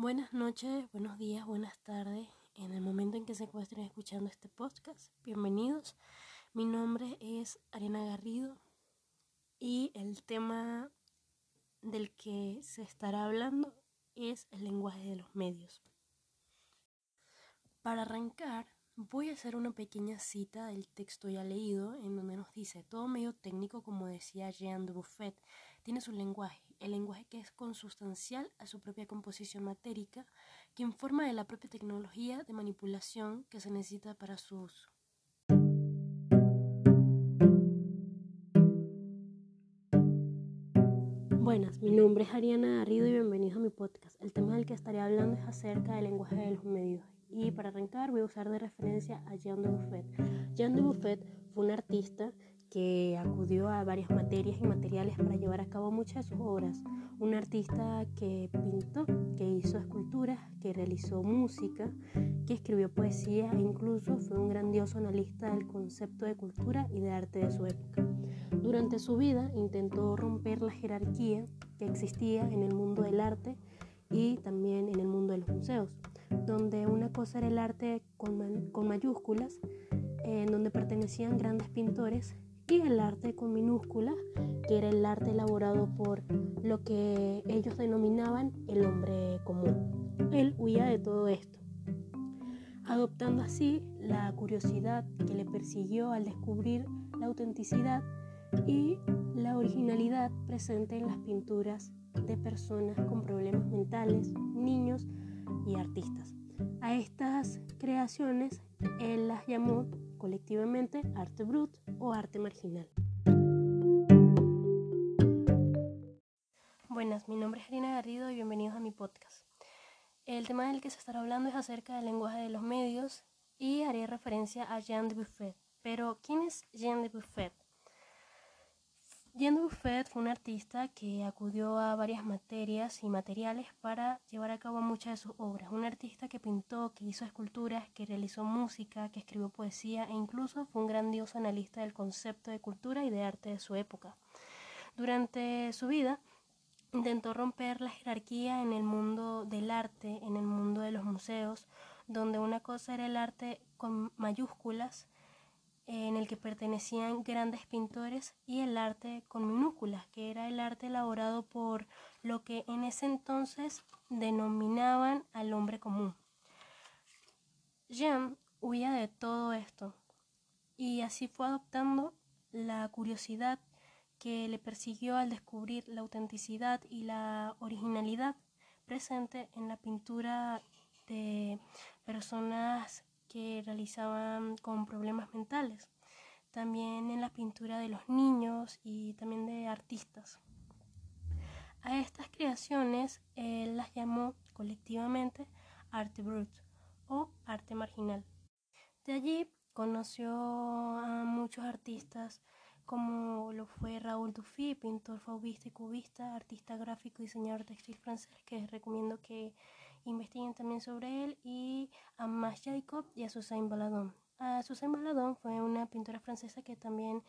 Buenas noches, buenos días, buenas tardes. En el momento en que se encuentren escuchando este podcast, bienvenidos. Mi nombre es Ariana Garrido y el tema del que se estará hablando es el lenguaje de los medios. Para arrancar, Voy a hacer una pequeña cita del texto ya leído, en donde nos dice, todo medio técnico, como decía Jean de Buffet, tiene su lenguaje, el lenguaje que es consustancial a su propia composición matérica, que informa de la propia tecnología de manipulación que se necesita para su uso. Buenas, mi nombre es Ariana Garrido y bienvenido a mi podcast. El tema del que estaré hablando es acerca del lenguaje de los medios y para arrancar voy a usar de referencia a Jean de Buffet. Jean de Buffet fue un artista que acudió a varias materias y materiales para llevar a cabo muchas de sus obras. Un artista que pintó, que hizo esculturas, que realizó música, que escribió poesía e incluso fue un grandioso analista del concepto de cultura y de arte de su época. Durante su vida intentó romper la jerarquía que existía en el mundo del arte y también en el mundo de los museos donde una cosa era el arte con, mayúsculas, en donde pertenecían grandes pintores, el arte con minúsculas, que era el arte elaborado por lo que ellos denominaban el hombre común. Él huía de todo esto, adoptando así la curiosidad que le persiguió al descubrir la autenticidad y la originalidad presente en las pinturas de personas con problemas mentales, niños, y artistas. A estas creaciones él las llamó colectivamente arte brut o arte marginal. Buenas, mi nombre es Arina Garrido y bienvenidos a mi podcast. El tema del que se estará hablando es acerca del lenguaje de los medios y haré referencia a Jean de Buffet. Pero, ¿quién es Jean de Buffet? Jean Buffet fue un artista que acudió a varias materias y materiales para llevar a cabo muchas de sus obras. Un artista que pintó, que hizo esculturas, que realizó música, que escribió poesía e incluso fue un grandioso analista del concepto de cultura y de arte de su época. Durante su vida intentó romper la jerarquía en el mundo del arte, en el mundo de los museos, donde una cosa era el arte con mayúsculas en el que pertenecían grandes pintores y el arte con minúsculas, que era el arte elaborado por lo que en ese entonces denominaban al hombre común. Jean huía de todo esto y así fue adoptando la curiosidad que le persiguió al descubrir la autenticidad y la originalidad presente en la pintura de personas que realizaban con problemas mentales, también en la pintura de los niños y también de artistas. A estas creaciones él las llamó colectivamente arte brut o arte marginal. De allí conoció a muchos artistas como lo fue Raúl Dufy, pintor fauvista y cubista, artista gráfico y diseñador textil francés, que recomiendo que investiguen también sobre él, y a Mas Jacob y a Suzanne Baladon. A Suzanne Baladon fue una pintora francesa que también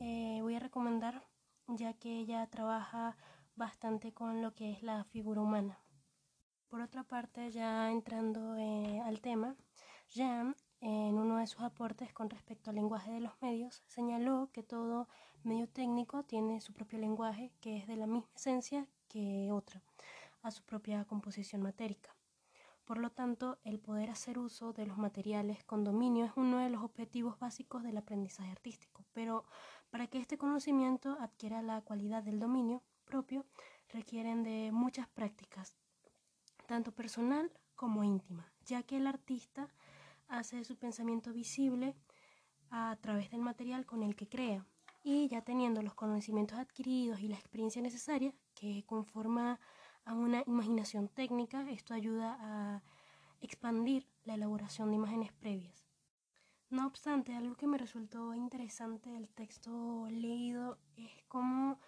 eh, voy a recomendar, ya que ella trabaja bastante con lo que es la figura humana. Por otra parte, ya entrando eh, al tema, Jean, en uno de sus aportes con respecto al lenguaje de los medios, señaló que todo medio técnico tiene su propio lenguaje, que es de la misma esencia que otra, a su propia composición matérica. Por lo tanto, el poder hacer uso de los materiales con dominio es uno de los objetivos básicos del aprendizaje artístico, pero para que este conocimiento adquiera la cualidad del dominio propio, requieren de muchas prácticas, tanto personal como íntima, ya que el artista hace su pensamiento visible a través del material con el que crea, y ya teniendo los conocimientos adquiridos y la experiencia necesaria que conforma a una imaginación técnica, esto ayuda a expandir la elaboración de imágenes previas. No obstante, algo que me resultó interesante del texto leído es cómo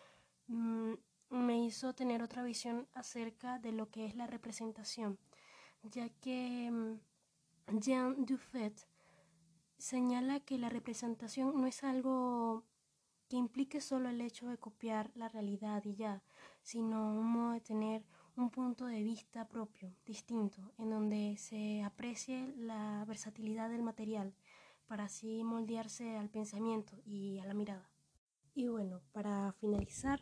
mm, me hizo tener otra visión acerca de lo que es la representación, ya que mm, Jean Dufet señala que la representación no es algo que implique solo el hecho de copiar la realidad y ya, sino un modo de tener un punto de vista propio, distinto, en donde se aprecie la versatilidad del material para así moldearse al pensamiento y a la mirada. Y bueno, para finalizar,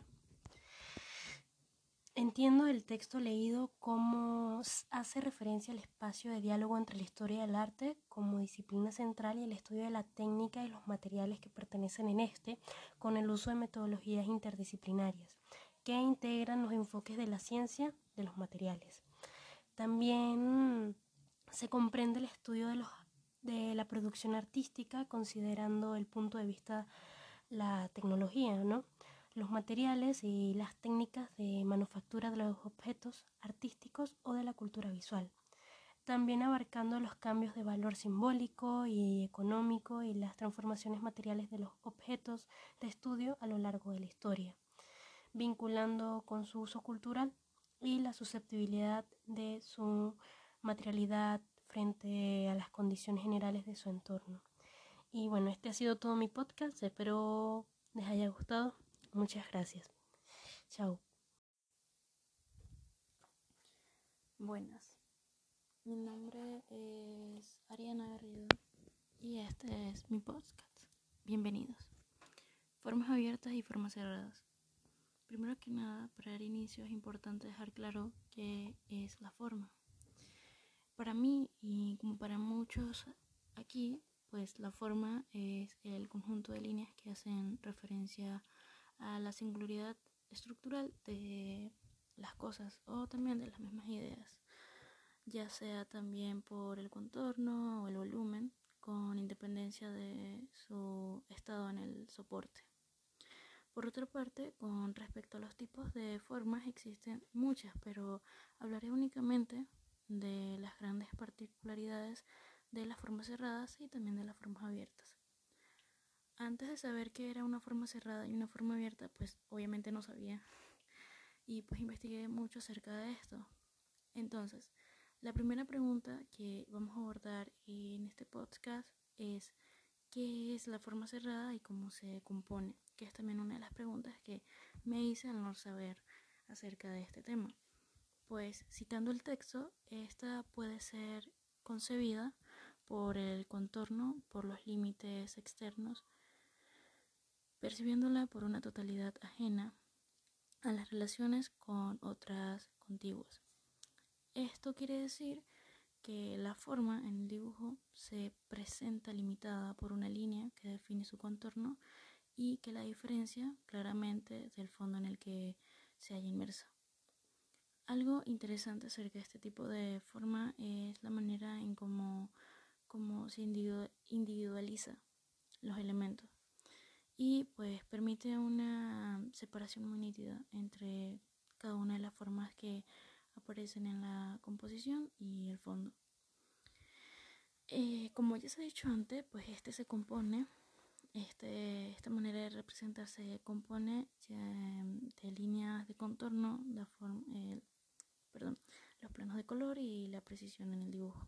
entiendo el texto leído como hace referencia al espacio de diálogo entre la historia del arte como disciplina central y el estudio de la técnica y los materiales que pertenecen en este, con el uso de metodologías interdisciplinarias que integran los enfoques de la ciencia de los materiales. También se comprende el estudio de, los, de la producción artística considerando el punto de vista la tecnología, ¿no? los materiales y las técnicas de manufactura de los objetos artísticos o de la cultura visual. También abarcando los cambios de valor simbólico y económico y las transformaciones materiales de los objetos de estudio a lo largo de la historia vinculando con su uso cultural y la susceptibilidad de su materialidad frente a las condiciones generales de su entorno. Y bueno, este ha sido todo mi podcast, espero les haya gustado. Muchas gracias. Chao. Buenas, mi nombre es Ariana Garrido y este es mi podcast. Bienvenidos. Formas abiertas y formas cerradas. Primero que nada, para dar inicio es importante dejar claro qué es la forma. Para mí y como para muchos aquí, pues la forma es el conjunto de líneas que hacen referencia a la singularidad estructural de las cosas o también de las mismas ideas, ya sea también por el contorno o el volumen, con independencia de su estado en el soporte. Por otra parte, con respecto a los tipos de formas existen muchas, pero hablaré únicamente de las grandes particularidades de las formas cerradas y también de las formas abiertas. Antes de saber qué era una forma cerrada y una forma abierta, pues obviamente no sabía. Y pues investigué mucho acerca de esto. Entonces, la primera pregunta que vamos a abordar en este podcast es qué es la forma cerrada y cómo se compone, que es también una de las preguntas que me hice al no saber acerca de este tema. Pues citando el texto, esta puede ser concebida por el contorno, por los límites externos, percibiéndola por una totalidad ajena a las relaciones con otras contiguas. Esto quiere decir que la forma en el dibujo se presenta limitada por una línea que define su contorno y que la diferencia claramente del fondo en el que se halla inmersa. Algo interesante acerca de este tipo de forma es la manera en cómo, se individualiza los elementos y pues permite una separación muy nítida entre cada una de las formas que aparecen en la composición y el fondo. Eh, como ya se ha dicho antes, pues este se compone, este, esta manera de representar se compone de líneas de contorno, la forma, perdón, los planos de color y la precisión en el dibujo.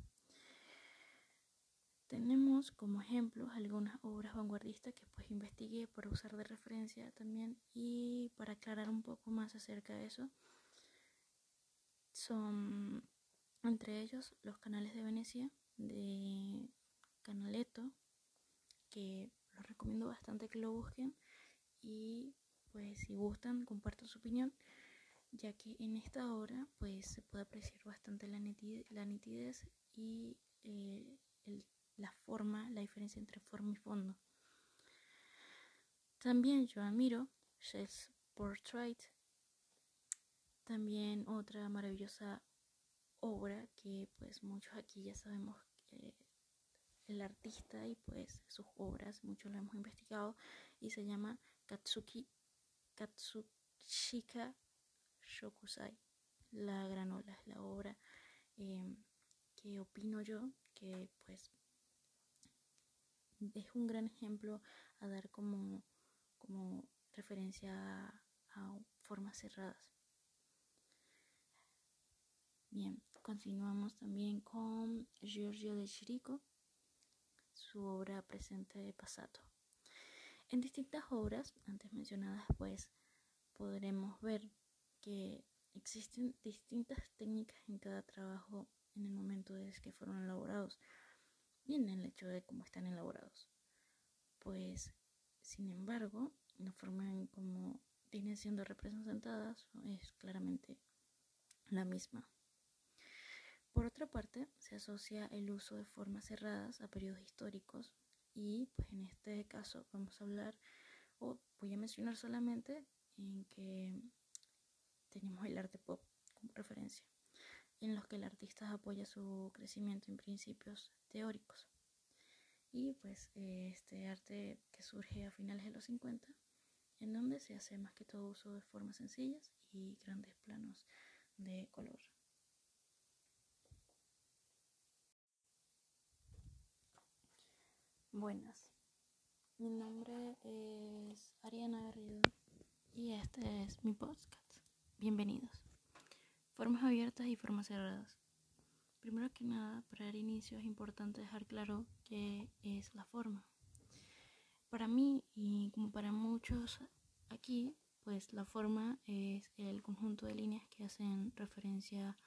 Tenemos como ejemplos algunas obras vanguardistas que pues investigué para usar de referencia también y para aclarar un poco más acerca de eso son entre ellos los canales de Venecia de Canaletto, que recomiendo bastante que lo busquen y pues si gustan comparto su opinión ya que en esta obra pues se puede apreciar bastante la nitidez, y eh, la forma, la diferencia entre forma y fondo. También yo admiro Shell's Portrait también otra maravillosa obra que pues muchos aquí ya sabemos que el artista y pues sus obras, muchos lo hemos investigado y se llama Katsuki Katsushika Shokusai. La granola es la obra em, que opino yo que pues es un gran ejemplo a dar como, como referencia a formas cerradas. Bien, continuamos también con Giorgio de Chirico, su obra presente de Passato. En distintas obras antes mencionadas, pues podremos ver que existen distintas técnicas en cada trabajo en el momento de que fueron elaborados y en el hecho de cómo están elaborados. Pues, sin embargo, la forma en cómo vienen siendo representadas es claramente la misma. Por otra parte, se asocia el uso de formas cerradas a periodos históricos y pues en este caso vamos a hablar o voy a mencionar solamente en que tenemos el arte pop como referencia, en los que el artista apoya su crecimiento en principios teóricos. Y pues este arte que surge a finales de los 50, en donde se hace más que todo uso de formas sencillas y grandes planos de color. Buenas, mi nombre es Ariana Garrido y este es mi podcast. Bienvenidos. Formas abiertas y formas cerradas. Primero que nada, para dar inicio es importante dejar claro qué es la forma. Para mí y como para muchos aquí, pues la forma es el conjunto de líneas que hacen referencia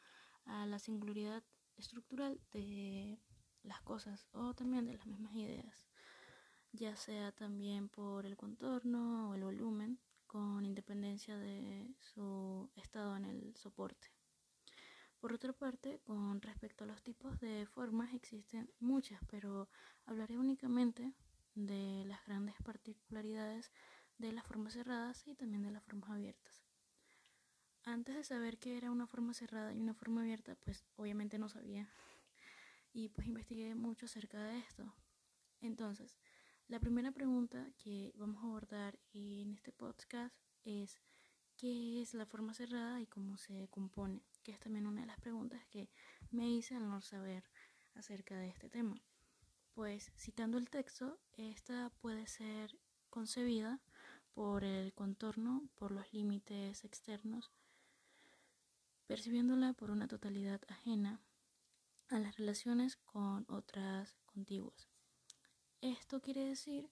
a la singularidad estructural de las cosas o también de las mismas ideas, ya sea también por el contorno o el volumen con independencia de su estado en el soporte. Por otra parte, con respecto a los tipos de formas existen muchas, pero hablaré únicamente de las grandes particularidades de las formas cerradas y también de las formas abiertas. Antes de saber qué era una forma cerrada y una forma abierta, pues obviamente no sabía. Y pues investigué mucho acerca de esto. Entonces, la primera pregunta que vamos a abordar en este podcast es ¿qué es la forma cerrada y cómo se compone? Que es también una de las preguntas que me hice al no saber acerca de este tema. Pues citando el texto, esta puede ser concebida por el contorno, por los límites externos, percibiéndola por una totalidad ajena a las relaciones con otras contiguas. Esto quiere decir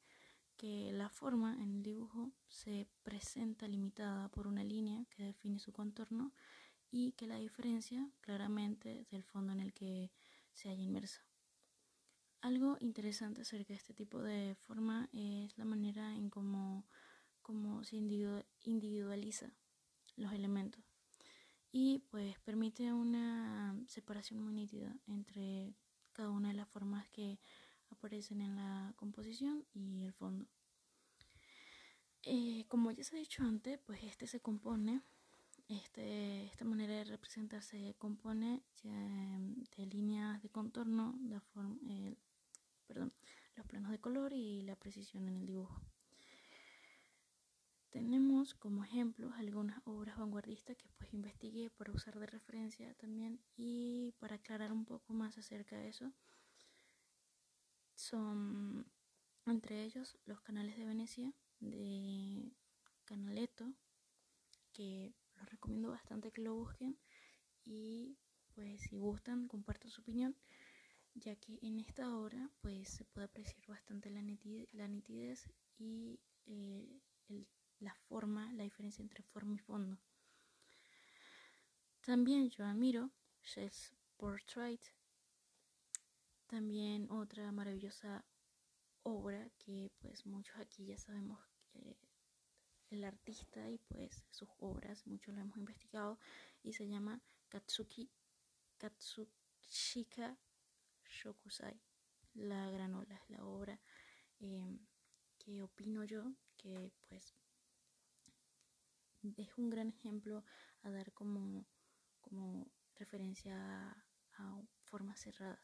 que la forma en el dibujo se presenta limitada por una línea que define su contorno y que la diferencia claramente del fondo en el que se halla inmersa. Algo interesante acerca de este tipo de forma es la manera en cómo, cómo se individualiza los elementos y pues permite una separación muy nítida entre cada una de las formas que aparecen en la composición y el fondo. Eh, como ya se ha dicho antes, pues este se compone, este, esta manera de representar se compone de líneas de contorno, la forma, perdón, los planos de color y la precisión en el dibujo. Tenemos como ejemplos algunas obras vanguardistas que pues investigué para usar de referencia también y para aclarar un poco más acerca de eso son entre ellos los canales de Venecia de Canaletto, que los recomiendo bastante que lo busquen y pues si gustan comparto su opinión ya que en esta obra pues se puede apreciar bastante la nitidez, y eh, la forma, la diferencia entre forma y fondo. También yo admiro Shell's Portrait también otra maravillosa obra que pues muchos aquí ya sabemos que el artista y pues sus obras, muchos lo hemos investigado y se llama Katsuki Katsushika Shokusai. La granola es la obra em, que opino yo que pues es un gran ejemplo a dar como, como referencia a formas cerradas.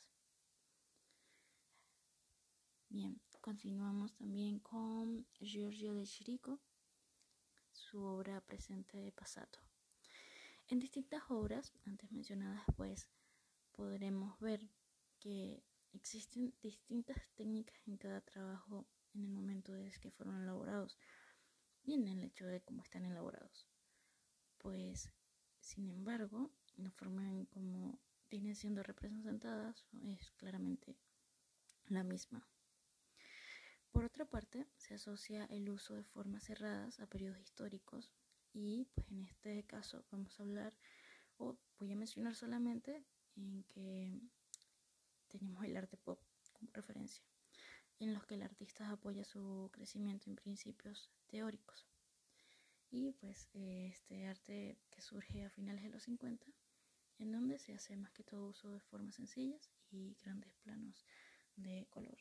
Bien, continuamos también con Giorgio de Chirico, su obra presente de Pasato. En distintas obras antes mencionadas, pues podremos ver que existen distintas técnicas en cada trabajo en el momento de que fueron elaborados y en el hecho de cómo están elaborados. Pues, sin embargo, la forma en cómo vienen siendo representadas es claramente la misma. Por otra parte, se asocia el uso de formas cerradas a periodos históricos Y pues en este caso vamos a hablar, o voy a mencionar solamente en que tenemos el arte pop en los que el artista apoya su crecimiento en principios teóricos. Y pues este arte que surge a finales de los 50, en donde se hace más que todo uso de formas sencillas y grandes planos de color.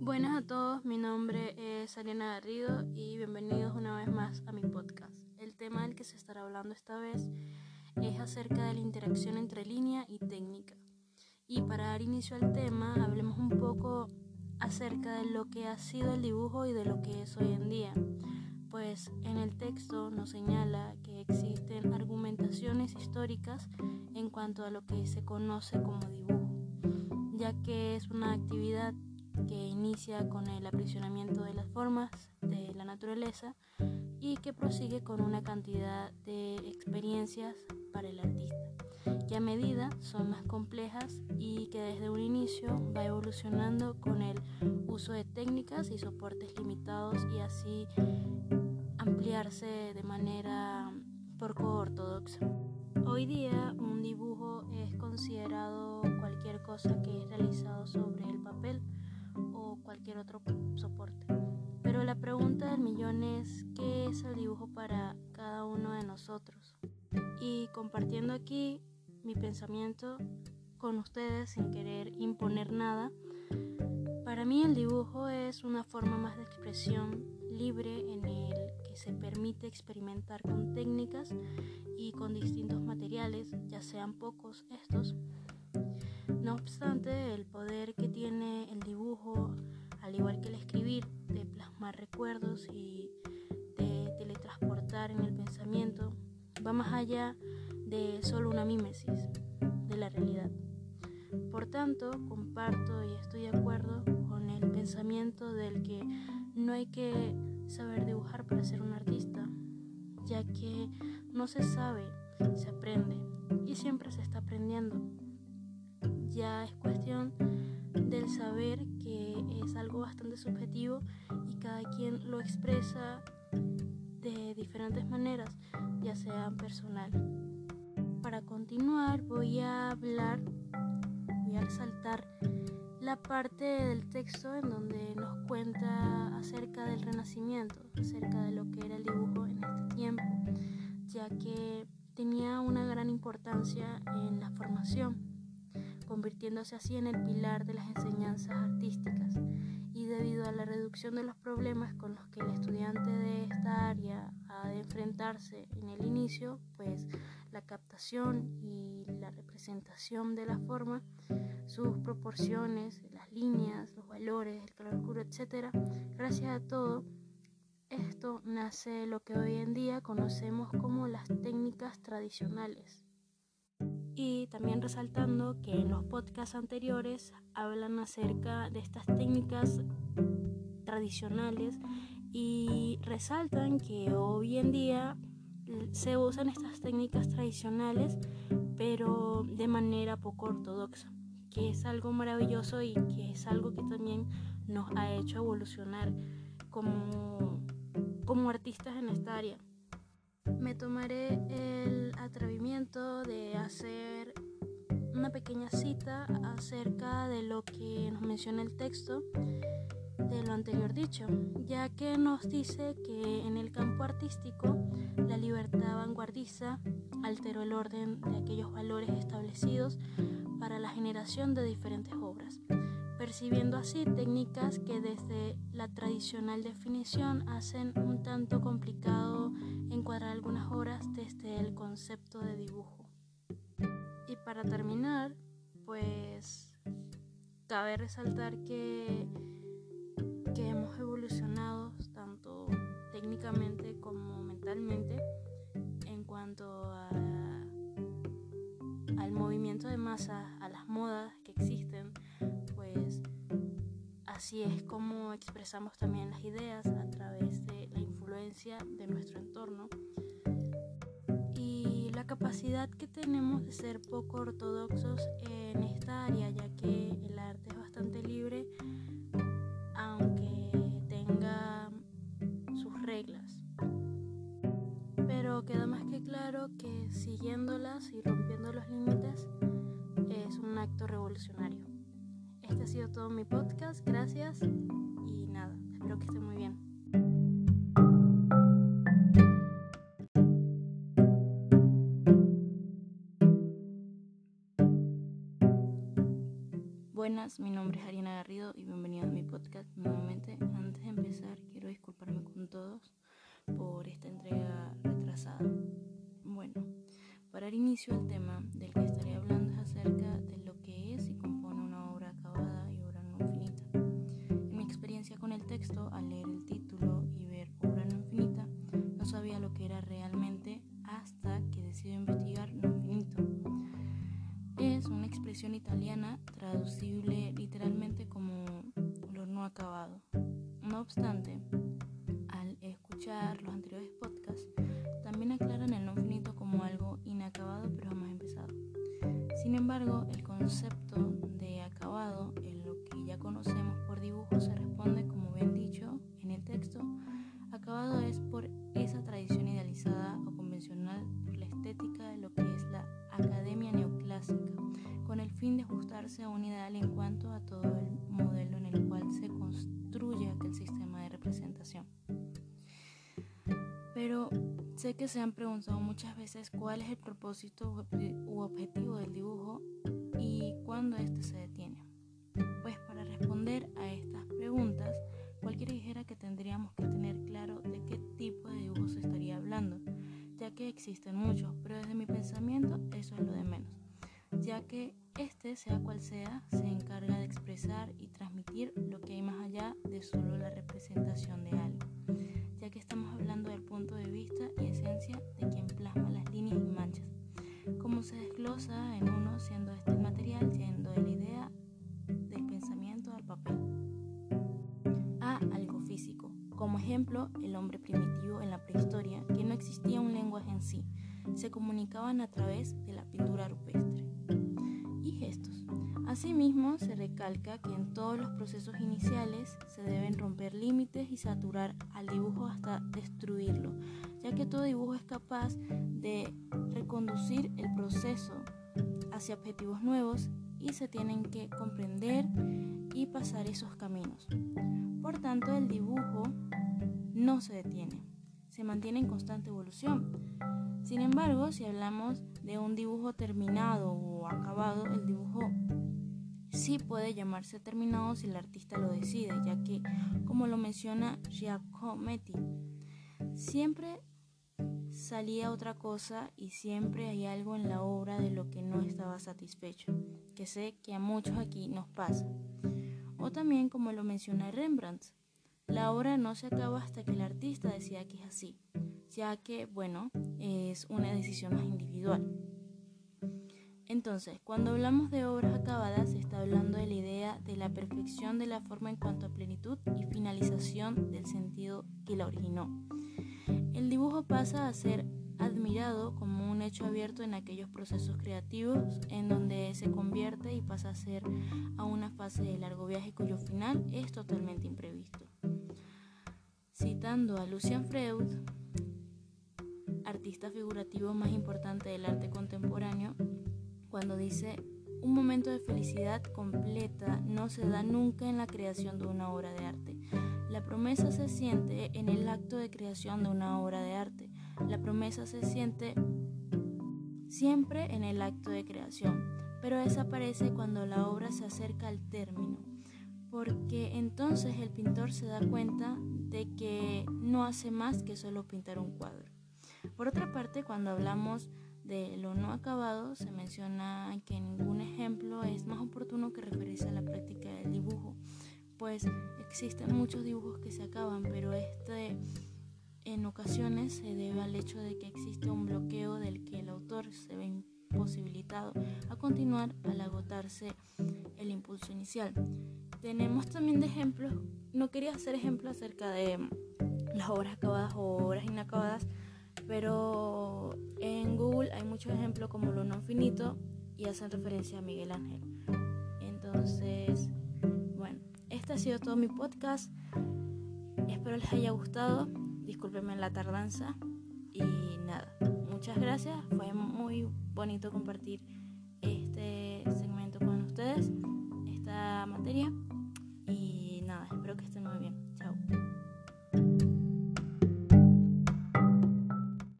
Buenas a todos, mi nombre es Ariana Garrido y bienvenidos una vez más a mi podcast. Tema del que se estará hablando esta vez es acerca de la interacción entre línea y técnica. Y para dar inicio al tema, hablemos un poco acerca de lo que ha sido el dibujo y de lo que es hoy en día. Pues en el texto nos señala que existen argumentaciones históricas en cuanto a lo que se conoce como dibujo, ya que es una actividad que inicia con el aprisionamiento de las formas de la naturaleza y que prosigue con una cantidad de experiencias para el artista que a medida son más complejas y que desde un inicio va evolucionando con el uso de técnicas y soportes limitados y así ampliarse de manera poco ortodoxa. Hoy día un dibujo es considerado cualquier cosa que es realizado sobre el papel o cualquier otro soporte. Pero la pregunta del millón es, ¿qué es el dibujo para cada uno de nosotros? Y compartiendo aquí mi pensamiento con ustedes sin querer imponer nada. Para mí el dibujo es una forma más de expresión libre en el que se permite experimentar con técnicas y con distintos materiales, ya sean pocos estos. No obstante, el poder que tiene el dibujo, al igual que el escribir, de plasmar recuerdos y de teletransportar en el pensamiento, va más allá de solo una mímesis de la realidad. Por tanto, comparto y estoy de acuerdo con el pensamiento del que no hay que saber dibujar para ser un artista, ya que no se sabe, se aprende y siempre se está aprendiendo. Ya es cuestión saber que es algo bastante subjetivo y cada quien lo expresa de diferentes maneras, ya sea personal. Para continuar voy a hablar, voy a resaltar la parte del texto en donde nos cuenta acerca del renacimiento, acerca de lo que era el dibujo en este tiempo, ya que tenía una gran importancia en la formación, convirtiéndose así en el pilar de las enseñanzas artísticas y debido a la reducción de los problemas con los que el estudiante de esta área ha de enfrentarse en el inicio, pues la captación y la representación de la forma, sus proporciones, las líneas, los valores, el color oscuro, etc. Gracias a todo esto nace lo que hoy en día conocemos como las técnicas tradicionales. Y también resaltando que en los podcasts anteriores hablan acerca de estas técnicas tradicionales y resaltan que hoy en día se usan estas técnicas tradicionales, pero de manera poco ortodoxa, que es algo maravilloso y que es algo que también nos ha hecho evolucionar como, como artistas en esta área. Me tomaré el atrevimiento de hacer una pequeña cita acerca de lo que nos menciona el texto de lo anterior dicho, ya que nos dice que en el campo artístico la libertad vanguardista alteró el orden de aquellos valores establecidos para la generación de diferentes obras, percibiendo así técnicas que desde la tradicional definición hacen un tanto complicado encuadrar algunas obras desde el concepto de dibujo. Y para terminar, pues cabe resaltar que que hemos evolucionado tanto técnicamente como mentalmente en cuanto al movimiento de masas, a las modas que existen, pues así es como expresamos también las ideas a través de la de nuestro entorno. y la capacidad que tenemos de ser poco ortodoxos en esta área, ya que el arte es bastante libre, aunque tenga sus reglas. Pero queda más que claro que siguiéndolas y rompiendo los límites es un acto revolucionario. Este ha sido todo mi podcast, gracias y nada, espero que estén muy bien. Mi nombre es Ariana Garrido y bienvenido a mi podcast. Nuevamente, antes de empezar, quiero disculparme con todos por esta entrega retrasada. Bueno, para dar inicio al tema ideal en cuanto a todo el modelo en el cual se construye aquel sistema de representación. Pero sé que se han preguntado muchas veces cuál es el propósito u objetivo del dibujo y cuándo éste se detiene. Pues para responder a estas preguntas, cualquiera dijera que tendríamos que tener claro de qué tipo de dibujo se estaría hablando, ya que existen muchos, pero desde mi pensamiento eso es lo de menos ya que este, sea cual sea, se encarga de expresar y transmitir lo que hay más allá de solo la representación de algo, ya que estamos hablando del punto de vista y esencia de quien plasma las líneas y manchas, como se desglosa en uno siendo este el material, siendo de la idea del pensamiento al papel. A algo físico, como ejemplo el hombre primitivo en la prehistoria, que no existía un lenguaje en sí, se comunicaban a través de la pintura rupestre. Asimismo, se recalca que en todos los procesos iniciales se deben romper límites y saturar al dibujo hasta destruirlo, ya que todo dibujo es capaz de reconducir el proceso hacia objetivos nuevos y se tienen que comprender y pasar esos caminos. Por tanto, el dibujo no se detiene, se mantiene en constante evolución. Sin embargo, si hablamos de un dibujo terminado o acabado, el dibujo sí puede llamarse terminado si el artista lo decide, ya que, como lo menciona Giacometti, siempre salía otra cosa y siempre hay algo en la obra de lo que no estaba satisfecho, que sé que a muchos aquí nos pasa. O también, como lo menciona Rembrandt, la obra no se acaba hasta que el artista decida que es así ya que, bueno, es una decisión más individual. Entonces, cuando hablamos de obras acabadas, se está hablando de la idea de la perfección de la forma en cuanto a plenitud y finalización del sentido que la originó. El dibujo pasa a ser admirado como un hecho abierto en aquellos procesos creativos en donde se convierte y pasa a ser a una fase de largo viaje cuyo final es totalmente imprevisto. Citando a Lucian Freud, artista figurativo más importante del arte contemporáneo, cuando dice, un momento de felicidad completa no se da nunca en la creación de una obra de arte. La promesa se siente en el acto de creación de una obra de arte. La promesa se siente siempre en el acto de creación, pero desaparece cuando la obra se acerca al término, porque entonces el pintor se da cuenta de que no hace más que solo pintar un cuadro. Por otra parte, cuando hablamos de lo no acabado, se menciona que ningún ejemplo es más oportuno que referirse a la práctica del dibujo, pues existen muchos dibujos que se acaban, pero este en ocasiones se debe al hecho de que existe un bloqueo del que el autor se ve imposibilitado a continuar al agotarse el impulso inicial. Tenemos también de ejemplos, no quería hacer ejemplos acerca de las obras acabadas o obras inacabadas, pero en Google hay muchos ejemplos como lo no finito y hacen referencia a Miguel Ángel. Entonces, bueno, este ha sido todo mi podcast. Espero les haya gustado. Discúlpenme la tardanza. Y nada, muchas gracias. Fue muy bonito compartir este segmento con ustedes, esta materia. Y nada, espero que estén muy bien.